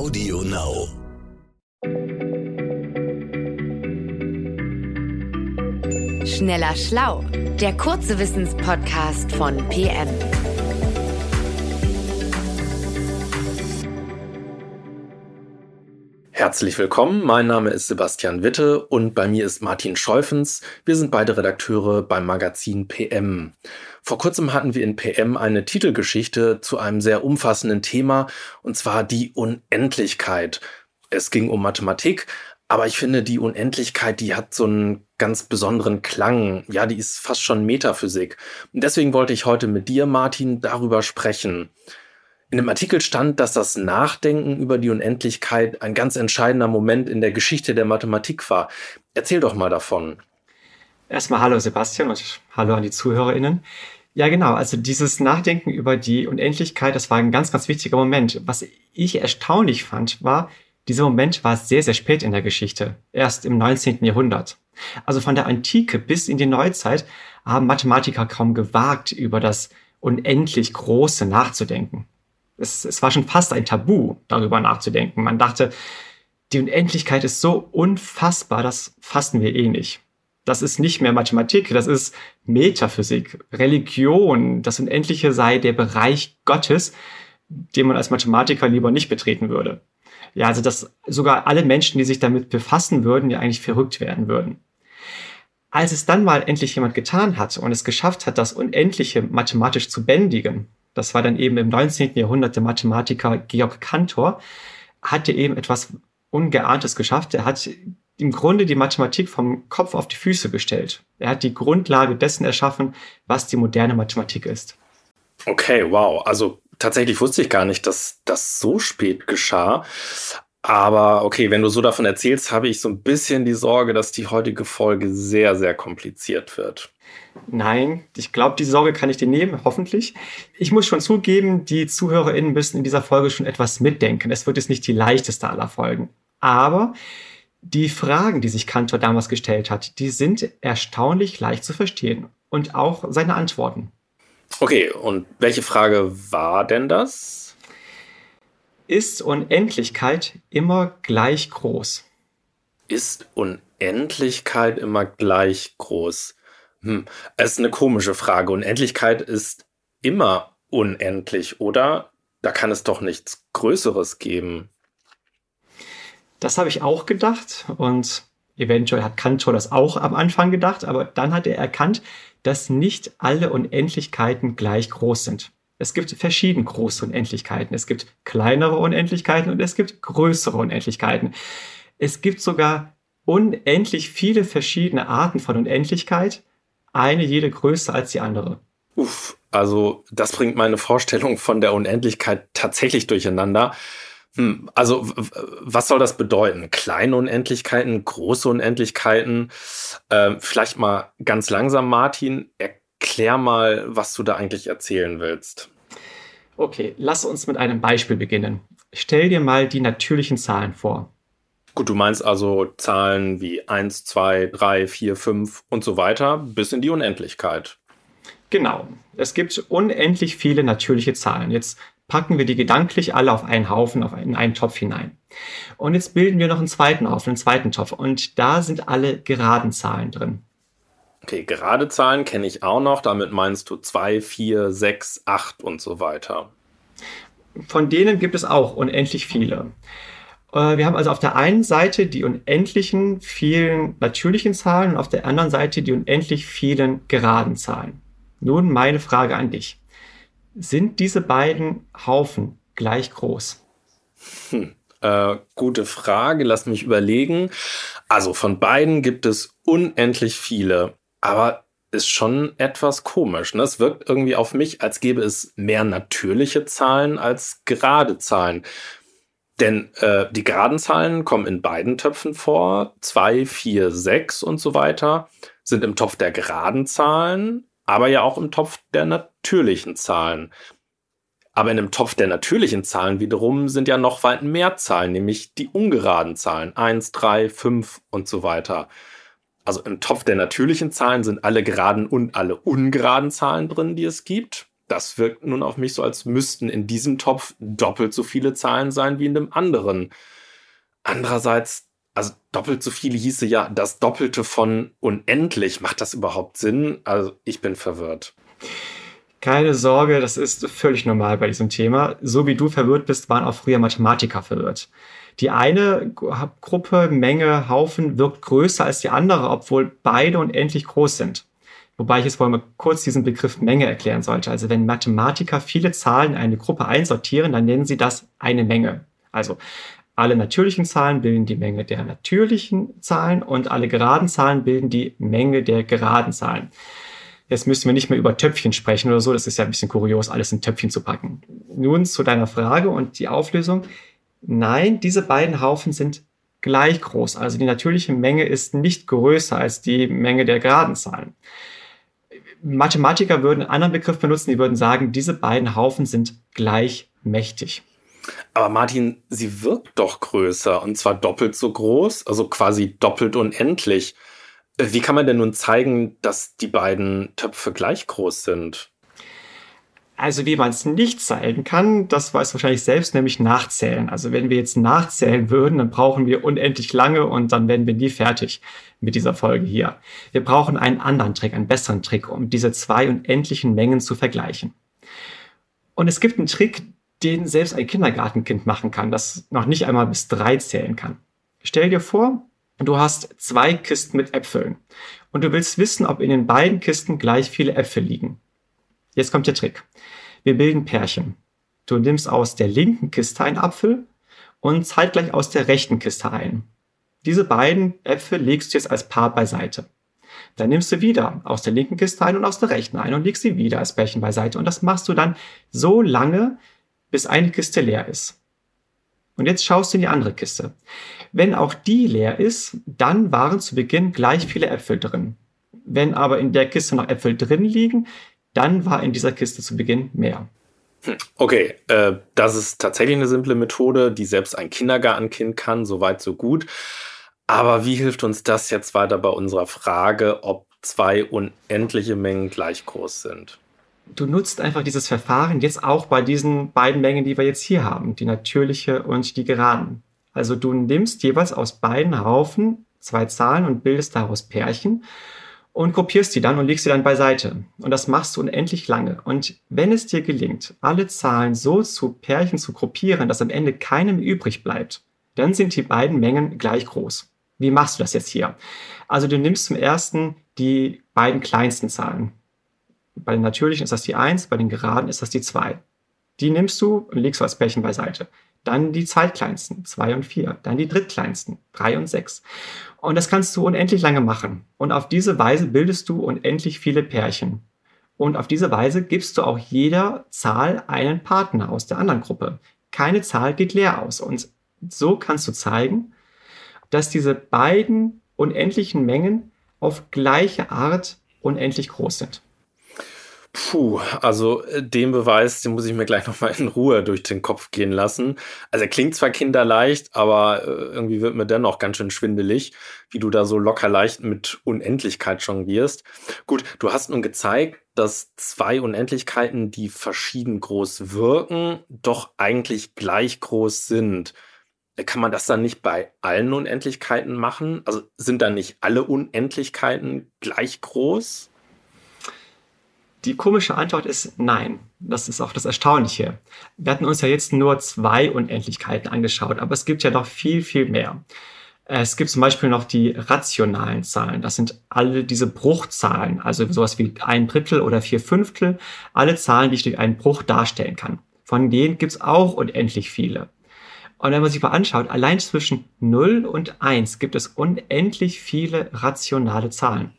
Audio Now. Schneller Schlau, der kurze Wissenspodcast von PM. Herzlich willkommen, mein Name ist Sebastian Witte und bei mir ist Martin Scheufens. Wir sind beide Redakteure beim Magazin PM. Vor kurzem hatten wir in PM eine Titelgeschichte zu einem sehr umfassenden Thema, und zwar die Unendlichkeit. Es ging um Mathematik, aber ich finde, die Unendlichkeit, die hat so einen ganz besonderen Klang. Ja, die ist fast schon Metaphysik. Und deswegen wollte ich heute mit dir, Martin, darüber sprechen. In dem Artikel stand, dass das Nachdenken über die Unendlichkeit ein ganz entscheidender Moment in der Geschichte der Mathematik war. Erzähl doch mal davon. Erstmal hallo Sebastian und hallo an die ZuhörerInnen. Ja, genau. Also dieses Nachdenken über die Unendlichkeit, das war ein ganz, ganz wichtiger Moment. Was ich erstaunlich fand, war, dieser Moment war sehr, sehr spät in der Geschichte. Erst im 19. Jahrhundert. Also von der Antike bis in die Neuzeit haben Mathematiker kaum gewagt, über das unendlich Große nachzudenken. Es, es war schon fast ein Tabu, darüber nachzudenken. Man dachte, die Unendlichkeit ist so unfassbar, das fassen wir eh nicht. Das ist nicht mehr Mathematik, das ist Metaphysik, Religion. Das Unendliche sei der Bereich Gottes, den man als Mathematiker lieber nicht betreten würde. Ja, also dass sogar alle Menschen, die sich damit befassen würden, ja eigentlich verrückt werden würden. Als es dann mal endlich jemand getan hat und es geschafft hat, das Unendliche mathematisch zu bändigen, das war dann eben im 19. Jahrhundert der Mathematiker Georg Cantor, hatte eben etwas Ungeahntes geschafft. Er hat im Grunde die Mathematik vom Kopf auf die Füße gestellt. Er hat die Grundlage dessen erschaffen, was die moderne Mathematik ist. Okay, wow. Also tatsächlich wusste ich gar nicht, dass das so spät geschah. Aber okay, wenn du so davon erzählst, habe ich so ein bisschen die Sorge, dass die heutige Folge sehr, sehr kompliziert wird. Nein, ich glaube, die Sorge kann ich dir nehmen, hoffentlich. Ich muss schon zugeben, die ZuhörerInnen müssen in dieser Folge schon etwas mitdenken. Es wird jetzt nicht die leichteste aller Folgen. Aber die Fragen, die sich Kantor damals gestellt hat, die sind erstaunlich leicht zu verstehen. Und auch seine Antworten. Okay, und welche Frage war denn das? Ist Unendlichkeit immer gleich groß? Ist Unendlichkeit immer gleich groß? Hm, es ist eine komische Frage. Unendlichkeit ist immer unendlich, oder? Da kann es doch nichts Größeres geben. Das habe ich auch gedacht und eventuell hat Kantor das auch am Anfang gedacht, aber dann hat er erkannt, dass nicht alle Unendlichkeiten gleich groß sind. Es gibt verschieden große Unendlichkeiten. Es gibt kleinere Unendlichkeiten und es gibt größere Unendlichkeiten. Es gibt sogar unendlich viele verschiedene Arten von Unendlichkeit, eine jede größer als die andere. Uff, also das bringt meine Vorstellung von der Unendlichkeit tatsächlich durcheinander. Hm, also was soll das bedeuten? Kleine Unendlichkeiten, große Unendlichkeiten? Äh, vielleicht mal ganz langsam, Martin, erklär mal, was du da eigentlich erzählen willst. Okay, lass uns mit einem Beispiel beginnen. Stell dir mal die natürlichen Zahlen vor. Gut, du meinst also Zahlen wie 1, 2, 3, 4, 5 und so weiter bis in die Unendlichkeit. Genau. Es gibt unendlich viele natürliche Zahlen. Jetzt packen wir die gedanklich alle auf einen Haufen, auf einen, in einen Topf hinein. Und jetzt bilden wir noch einen zweiten auf, einen zweiten Topf. Und da sind alle geraden Zahlen drin. Okay, gerade Zahlen kenne ich auch noch. Damit meinst du 2, 4, 6, 8 und so weiter. Von denen gibt es auch unendlich viele. Äh, wir haben also auf der einen Seite die unendlichen vielen natürlichen Zahlen und auf der anderen Seite die unendlich vielen geraden Zahlen. Nun meine Frage an dich. Sind diese beiden Haufen gleich groß? Hm, äh, gute Frage, lass mich überlegen. Also von beiden gibt es unendlich viele, aber ist schon etwas komisch. Ne? Es wirkt irgendwie auf mich, als gäbe es mehr natürliche Zahlen als gerade Zahlen. Denn äh, die geraden Zahlen kommen in beiden Töpfen vor. 2, 4, 6 und so weiter sind im Topf der geraden Zahlen aber ja auch im Topf der natürlichen Zahlen. Aber in dem Topf der natürlichen Zahlen wiederum sind ja noch weit mehr Zahlen, nämlich die ungeraden Zahlen. 1, 3, 5 und so weiter. Also im Topf der natürlichen Zahlen sind alle geraden und alle ungeraden Zahlen drin, die es gibt. das wirkt nun auf mich so, als müssten in diesem Topf doppelt so viele Zahlen sein wie in dem anderen. Andererseits, also doppelt so viele hieße ja das Doppelte von unendlich. Macht das überhaupt Sinn? Also ich bin verwirrt. Keine Sorge, das ist völlig normal bei diesem Thema. So wie du verwirrt bist, waren auch früher Mathematiker verwirrt. Die eine Gruppe, Menge, Haufen wirkt größer als die andere, obwohl beide unendlich groß sind. Wobei ich jetzt vorhin mal kurz diesen Begriff Menge erklären sollte. Also wenn Mathematiker viele Zahlen in eine Gruppe einsortieren, dann nennen sie das eine Menge. Also alle natürlichen Zahlen bilden die Menge der natürlichen Zahlen und alle geraden Zahlen bilden die Menge der geraden Zahlen. Jetzt müssen wir nicht mehr über Töpfchen sprechen oder so. Das ist ja ein bisschen kurios, alles in Töpfchen zu packen. Nun zu deiner Frage und die Auflösung. Nein, diese beiden Haufen sind gleich groß. Also die natürliche Menge ist nicht größer als die Menge der geraden Zahlen. Mathematiker würden einen anderen Begriff benutzen, die würden sagen, diese beiden Haufen sind gleich mächtig. Aber Martin, sie wirkt doch größer und zwar doppelt so groß, also quasi doppelt unendlich. Wie kann man denn nun zeigen, dass die beiden Töpfe gleich groß sind? Also wie man es nicht zeigen kann, das weiß wahrscheinlich selbst, nämlich nachzählen. Also wenn wir jetzt nachzählen würden, dann brauchen wir unendlich lange und dann werden wir nie fertig mit dieser Folge hier. Wir brauchen einen anderen Trick, einen besseren Trick, um diese zwei unendlichen Mengen zu vergleichen. Und es gibt einen Trick, den selbst ein Kindergartenkind machen kann, das noch nicht einmal bis drei zählen kann. Stell dir vor, du hast zwei Kisten mit Äpfeln und du willst wissen, ob in den beiden Kisten gleich viele Äpfel liegen. Jetzt kommt der Trick. Wir bilden Pärchen. Du nimmst aus der linken Kiste einen Apfel und zeitgleich aus der rechten Kiste ein. Diese beiden Äpfel legst du jetzt als Paar beiseite. Dann nimmst du wieder aus der linken Kiste ein und aus der rechten ein und legst sie wieder als Pärchen beiseite. Und das machst du dann so lange, bis eine Kiste leer ist. Und jetzt schaust du in die andere Kiste. Wenn auch die leer ist, dann waren zu Beginn gleich viele Äpfel drin. Wenn aber in der Kiste noch Äpfel drin liegen, dann war in dieser Kiste zu Beginn mehr. Hm, okay, äh, das ist tatsächlich eine simple Methode, die selbst ein Kindergartenkind kann, soweit so gut. Aber wie hilft uns das jetzt weiter bei unserer Frage, ob zwei unendliche Mengen gleich groß sind? Du nutzt einfach dieses Verfahren jetzt auch bei diesen beiden Mengen, die wir jetzt hier haben, die natürliche und die geraden. Also du nimmst jeweils aus beiden Haufen zwei Zahlen und bildest daraus Pärchen und gruppierst die dann und legst sie dann beiseite. Und das machst du unendlich lange. Und wenn es dir gelingt, alle Zahlen so zu Pärchen zu gruppieren, dass am Ende keinem übrig bleibt, dann sind die beiden Mengen gleich groß. Wie machst du das jetzt hier? Also du nimmst zum ersten die beiden kleinsten Zahlen. Bei den natürlichen ist das die 1, bei den geraden ist das die 2. Die nimmst du und legst du als Pärchen beiseite. Dann die zweitkleinsten, 2 und 4. Dann die drittkleinsten, 3 und 6. Und das kannst du unendlich lange machen. Und auf diese Weise bildest du unendlich viele Pärchen. Und auf diese Weise gibst du auch jeder Zahl einen Partner aus der anderen Gruppe. Keine Zahl geht leer aus. Und so kannst du zeigen, dass diese beiden unendlichen Mengen auf gleiche Art unendlich groß sind. Puh, also äh, den Beweis, den muss ich mir gleich nochmal in Ruhe durch den Kopf gehen lassen. Also er klingt zwar kinderleicht, aber äh, irgendwie wird mir dennoch ganz schön schwindelig, wie du da so locker leicht mit Unendlichkeit jonglierst. Gut, du hast nun gezeigt, dass zwei Unendlichkeiten, die verschieden groß wirken, doch eigentlich gleich groß sind. Äh, kann man das dann nicht bei allen Unendlichkeiten machen? Also sind dann nicht alle Unendlichkeiten gleich groß? Die komische Antwort ist nein. Das ist auch das Erstaunliche. Wir hatten uns ja jetzt nur zwei Unendlichkeiten angeschaut, aber es gibt ja noch viel, viel mehr. Es gibt zum Beispiel noch die rationalen Zahlen. Das sind alle diese Bruchzahlen, also sowas wie ein Drittel oder vier Fünftel, alle Zahlen, die ich durch einen Bruch darstellen kann. Von denen gibt es auch unendlich viele. Und wenn man sich mal anschaut, allein zwischen 0 und 1 gibt es unendlich viele rationale Zahlen.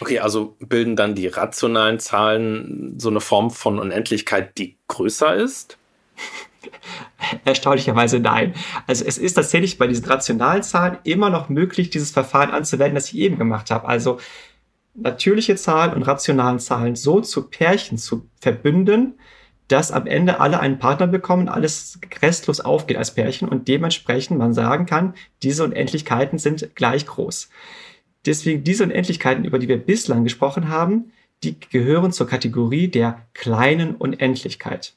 Okay, also bilden dann die rationalen Zahlen so eine Form von Unendlichkeit, die größer ist? Erstaunlicherweise nein. Also es ist tatsächlich bei diesen rationalen Zahlen immer noch möglich, dieses Verfahren anzuwenden, das ich eben gemacht habe. Also natürliche Zahlen und rationalen Zahlen so zu Pärchen zu verbünden, dass am Ende alle einen Partner bekommen, alles restlos aufgeht als Pärchen und dementsprechend man sagen kann, diese Unendlichkeiten sind gleich groß. Deswegen diese Unendlichkeiten, über die wir bislang gesprochen haben, die gehören zur Kategorie der kleinen Unendlichkeit.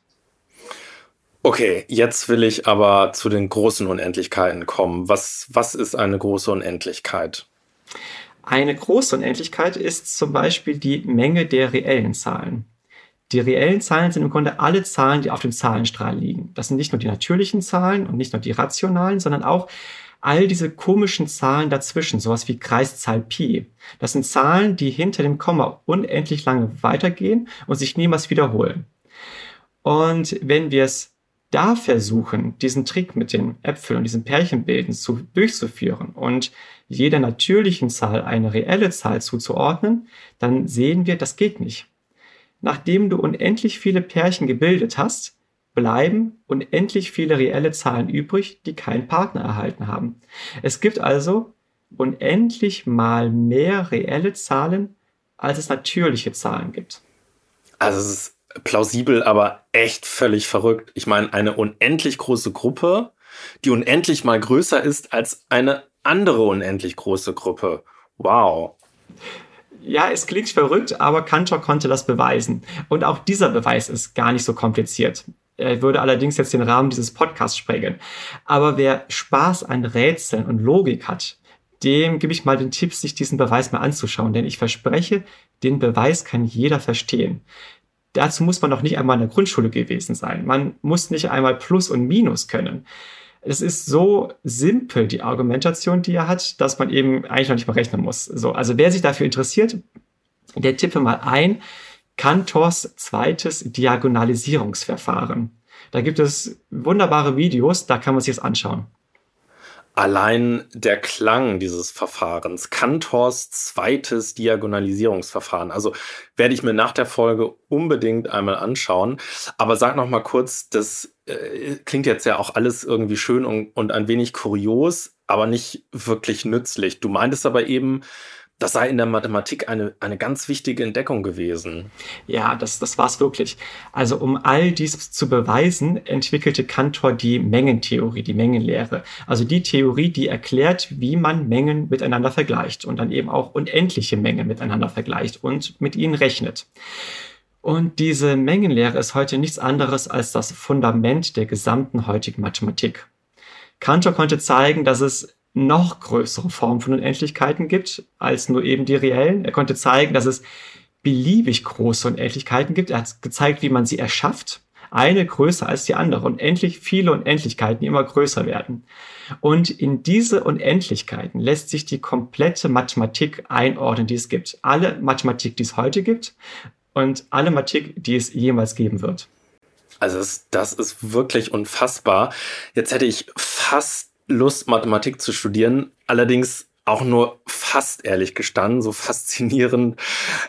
Okay, jetzt will ich aber zu den großen Unendlichkeiten kommen. Was, was ist eine große Unendlichkeit? Eine große Unendlichkeit ist zum Beispiel die Menge der reellen Zahlen. Die reellen Zahlen sind im Grunde alle Zahlen, die auf dem Zahlenstrahl liegen. Das sind nicht nur die natürlichen Zahlen und nicht nur die rationalen, sondern auch all diese komischen Zahlen dazwischen, sowas wie Kreiszahl Pi. Das sind Zahlen, die hinter dem Komma unendlich lange weitergehen und sich niemals wiederholen. Und wenn wir es da versuchen, diesen Trick mit den Äpfeln und diesen Pärchenbilden zu, durchzuführen und jeder natürlichen Zahl eine reelle Zahl zuzuordnen, dann sehen wir, das geht nicht. Nachdem du unendlich viele Pärchen gebildet hast, bleiben unendlich viele reelle Zahlen übrig, die keinen Partner erhalten haben. Es gibt also unendlich mal mehr reelle Zahlen, als es natürliche Zahlen gibt. Also es ist plausibel, aber echt völlig verrückt. Ich meine, eine unendlich große Gruppe, die unendlich mal größer ist als eine andere unendlich große Gruppe. Wow. Ja, es klingt verrückt, aber Cantor konnte das beweisen. Und auch dieser Beweis ist gar nicht so kompliziert. Er würde allerdings jetzt den Rahmen dieses Podcasts sprengen. Aber wer Spaß an Rätseln und Logik hat, dem gebe ich mal den Tipp, sich diesen Beweis mal anzuschauen. Denn ich verspreche, den Beweis kann jeder verstehen. Dazu muss man noch nicht einmal in der Grundschule gewesen sein. Man muss nicht einmal Plus und Minus können. Es ist so simpel, die Argumentation, die er hat, dass man eben eigentlich noch nicht mal rechnen muss. So, also wer sich dafür interessiert, der tippe mal ein Cantors zweites Diagonalisierungsverfahren. Da gibt es wunderbare Videos, da kann man sich das anschauen. Allein der Klang dieses Verfahrens, Cantors zweites Diagonalisierungsverfahren. Also werde ich mir nach der Folge unbedingt einmal anschauen. Aber sag noch mal kurz, das äh, klingt jetzt ja auch alles irgendwie schön und, und ein wenig kurios, aber nicht wirklich nützlich. Du meintest aber eben, das sei in der Mathematik eine, eine ganz wichtige Entdeckung gewesen. Ja, das, das war es wirklich. Also um all dies zu beweisen, entwickelte Cantor die Mengentheorie, die Mengenlehre. Also die Theorie, die erklärt, wie man Mengen miteinander vergleicht und dann eben auch unendliche Mengen miteinander vergleicht und mit ihnen rechnet. Und diese Mengenlehre ist heute nichts anderes als das Fundament der gesamten heutigen Mathematik. Cantor konnte zeigen, dass es noch größere Formen von Unendlichkeiten gibt als nur eben die reellen. Er konnte zeigen, dass es beliebig große Unendlichkeiten gibt. Er hat gezeigt, wie man sie erschafft. Eine größer als die andere. Unendlich viele Unendlichkeiten, die immer größer werden. Und in diese Unendlichkeiten lässt sich die komplette Mathematik einordnen, die es gibt. Alle Mathematik, die es heute gibt und alle Mathematik, die es jemals geben wird. Also das ist wirklich unfassbar. Jetzt hätte ich fast Lust, Mathematik zu studieren. Allerdings auch nur fast ehrlich gestanden, so faszinierend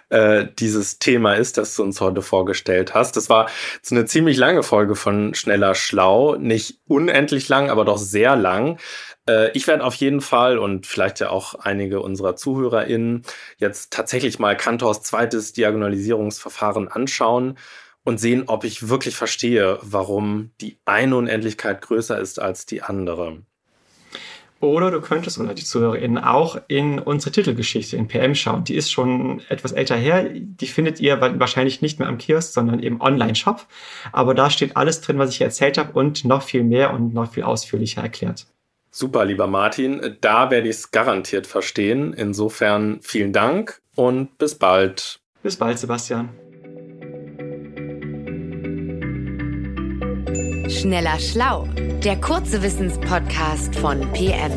äh, dieses Thema ist, das du uns heute vorgestellt hast. Das war jetzt eine ziemlich lange Folge von Schneller Schlau. Nicht unendlich lang, aber doch sehr lang. Äh, ich werde auf jeden Fall und vielleicht ja auch einige unserer ZuhörerInnen jetzt tatsächlich mal Kantors zweites Diagonalisierungsverfahren anschauen und sehen, ob ich wirklich verstehe, warum die eine Unendlichkeit größer ist als die andere. Oder du könntest, oder die ZuhörerInnen, auch in unsere Titelgeschichte in PM schauen. Die ist schon etwas älter her. Die findet ihr wahrscheinlich nicht mehr am Kiosk, sondern im Online-Shop. Aber da steht alles drin, was ich erzählt habe und noch viel mehr und noch viel ausführlicher erklärt. Super, lieber Martin. Da werde ich es garantiert verstehen. Insofern vielen Dank und bis bald. Bis bald, Sebastian. Schneller Schlau, der kurze Wissenspodcast von PM.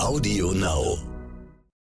Audio Now.